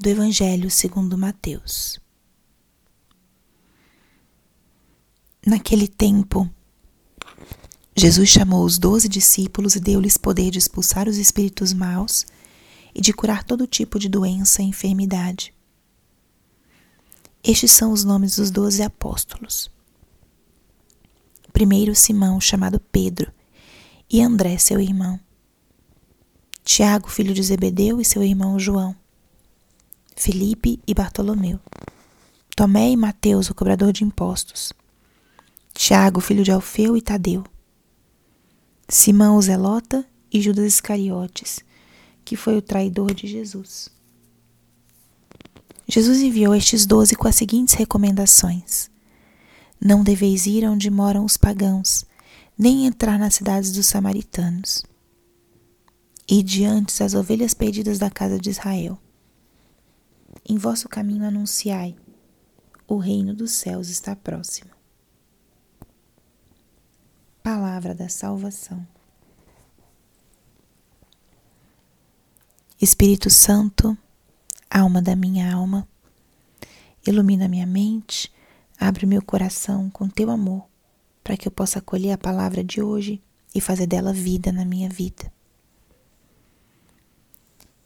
do Evangelho segundo Mateus. Naquele tempo, Jesus chamou os doze discípulos e deu-lhes poder de expulsar os espíritos maus e de curar todo tipo de doença e enfermidade. Estes são os nomes dos doze apóstolos. Primeiro Simão, chamado Pedro, e André, seu irmão. Tiago, filho de Zebedeu, e seu irmão João. Felipe e Bartolomeu. Tomé e Mateus, o cobrador de impostos. Tiago, filho de Alfeu e Tadeu. Simão o Zelota e Judas Iscariotes, que foi o traidor de Jesus. Jesus enviou estes doze com as seguintes recomendações: Não deveis ir onde moram os pagãos, nem entrar nas cidades dos samaritanos. E diante as ovelhas perdidas da casa de Israel. Em vosso caminho anunciai: o reino dos céus está próximo palavra da salvação. Espírito Santo, alma da minha alma, ilumina minha mente, abre meu coração com teu amor, para que eu possa acolher a palavra de hoje e fazer dela vida na minha vida.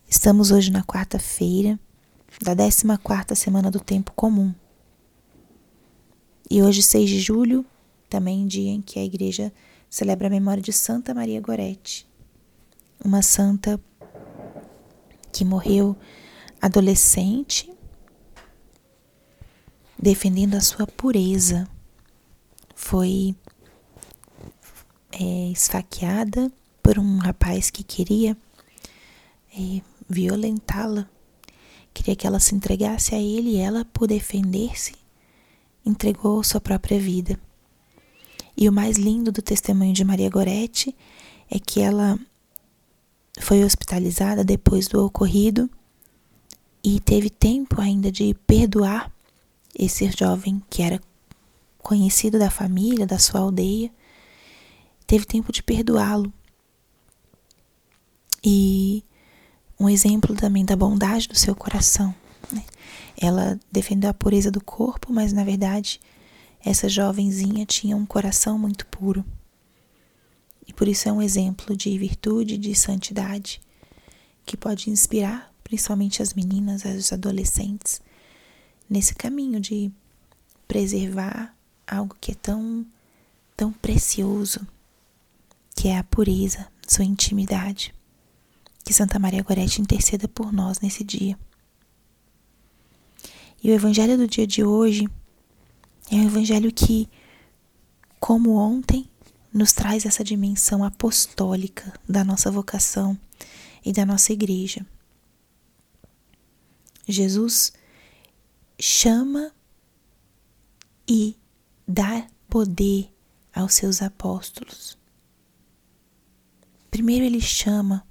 Estamos hoje na quarta-feira da 14 quarta semana do tempo comum. E hoje, 6 de julho, também dia em que a igreja celebra a memória de Santa Maria Gorete, uma santa que morreu adolescente, defendendo a sua pureza. Foi é, esfaqueada por um rapaz que queria é, violentá-la, queria que ela se entregasse a ele e ela, por defender-se, entregou sua própria vida. E o mais lindo do testemunho de Maria Goretti é que ela foi hospitalizada depois do ocorrido e teve tempo ainda de perdoar esse jovem que era conhecido da família, da sua aldeia. Teve tempo de perdoá-lo. E um exemplo também da bondade do seu coração. Né? Ela defendeu a pureza do corpo, mas na verdade essa jovenzinha tinha um coração muito puro. E por isso é um exemplo de virtude, de santidade, que pode inspirar principalmente as meninas, as adolescentes, nesse caminho de preservar algo que é tão, tão precioso, que é a pureza, sua intimidade. Que Santa Maria Gorete interceda por nós nesse dia. E o evangelho do dia de hoje é um evangelho que, como ontem, nos traz essa dimensão apostólica da nossa vocação e da nossa igreja. Jesus chama e dá poder aos seus apóstolos. Primeiro ele chama,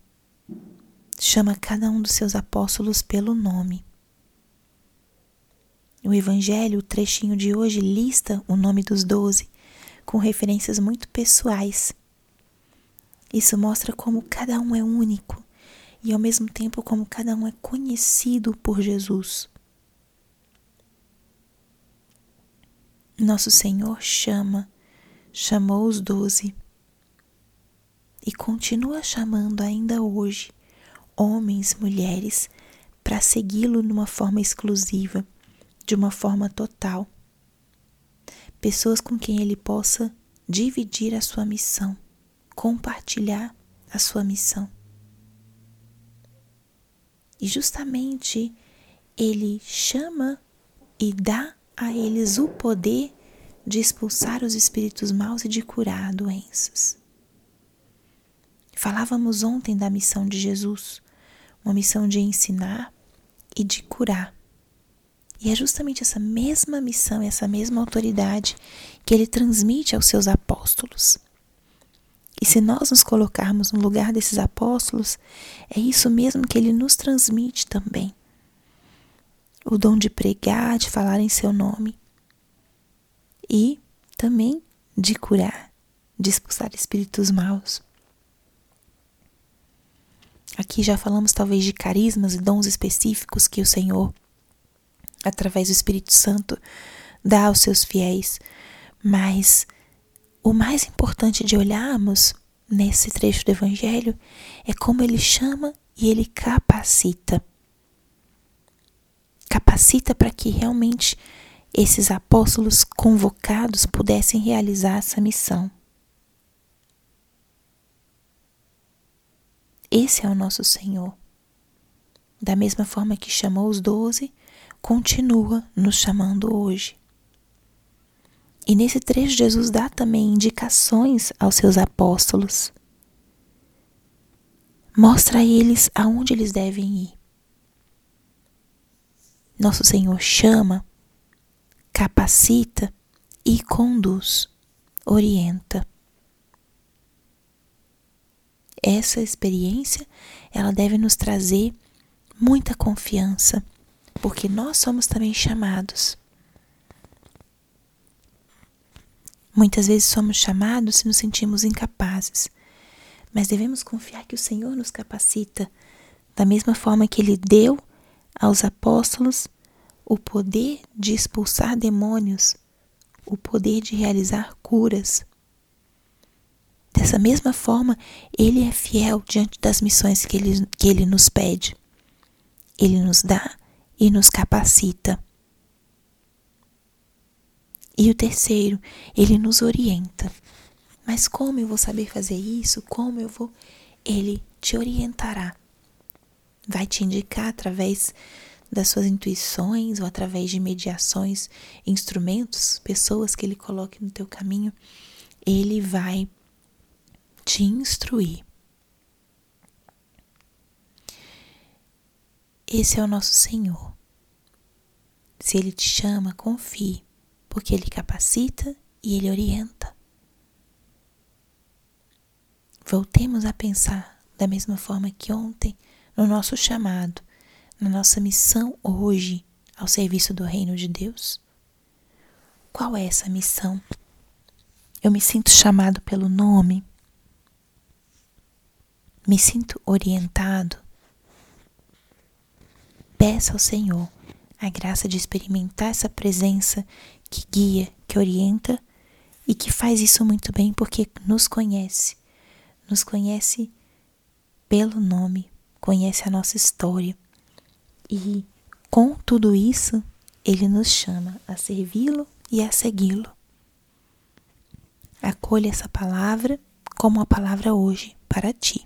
chama cada um dos seus apóstolos pelo nome. O Evangelho, o trechinho de hoje, lista o nome dos doze com referências muito pessoais. Isso mostra como cada um é único e, ao mesmo tempo, como cada um é conhecido por Jesus. Nosso Senhor chama, chamou os doze e continua chamando ainda hoje homens, mulheres, para segui-lo numa forma exclusiva de uma forma total. Pessoas com quem ele possa dividir a sua missão, compartilhar a sua missão. E justamente ele chama e dá a eles o poder de expulsar os espíritos maus e de curar doenças. Falávamos ontem da missão de Jesus, uma missão de ensinar e de curar. E é justamente essa mesma missão, essa mesma autoridade que ele transmite aos seus apóstolos. E se nós nos colocarmos no lugar desses apóstolos, é isso mesmo que ele nos transmite também. O dom de pregar, de falar em seu nome e também de curar, de expulsar espíritos maus. Aqui já falamos talvez de carismas e dons específicos que o Senhor, através do Espírito Santo, dá aos seus fiéis, mas o mais importante de olharmos nesse trecho do Evangelho é como ele chama e ele capacita. Capacita para que realmente esses apóstolos convocados pudessem realizar essa missão. Esse é o nosso Senhor. Da mesma forma que chamou os doze, continua nos chamando hoje. E nesse trecho, Jesus dá também indicações aos seus apóstolos. Mostra a eles aonde eles devem ir. Nosso Senhor chama, capacita e conduz, orienta essa experiência ela deve nos trazer muita confiança, porque nós somos também chamados. Muitas vezes somos chamados e nos sentimos incapazes, mas devemos confiar que o Senhor nos capacita, da mesma forma que Ele deu aos apóstolos o poder de expulsar demônios, o poder de realizar curas, Dessa mesma forma, Ele é fiel diante das missões que ele, que ele nos pede. Ele nos dá e nos capacita. E o terceiro, Ele nos orienta. Mas como eu vou saber fazer isso? Como eu vou? Ele te orientará. Vai te indicar através das suas intuições ou através de mediações, instrumentos, pessoas que ele coloque no teu caminho. Ele vai te instruir. Esse é o nosso Senhor. Se Ele te chama, confie, porque Ele capacita e Ele orienta. Voltemos a pensar da mesma forma que ontem, no nosso chamado, na nossa missão hoje ao serviço do Reino de Deus. Qual é essa missão? Eu me sinto chamado pelo nome me sinto orientado, peça ao Senhor a graça de experimentar essa presença que guia, que orienta e que faz isso muito bem porque nos conhece, nos conhece pelo nome, conhece a nossa história e com tudo isso ele nos chama a servi-lo e a segui-lo. Acolha essa palavra como a palavra hoje para ti.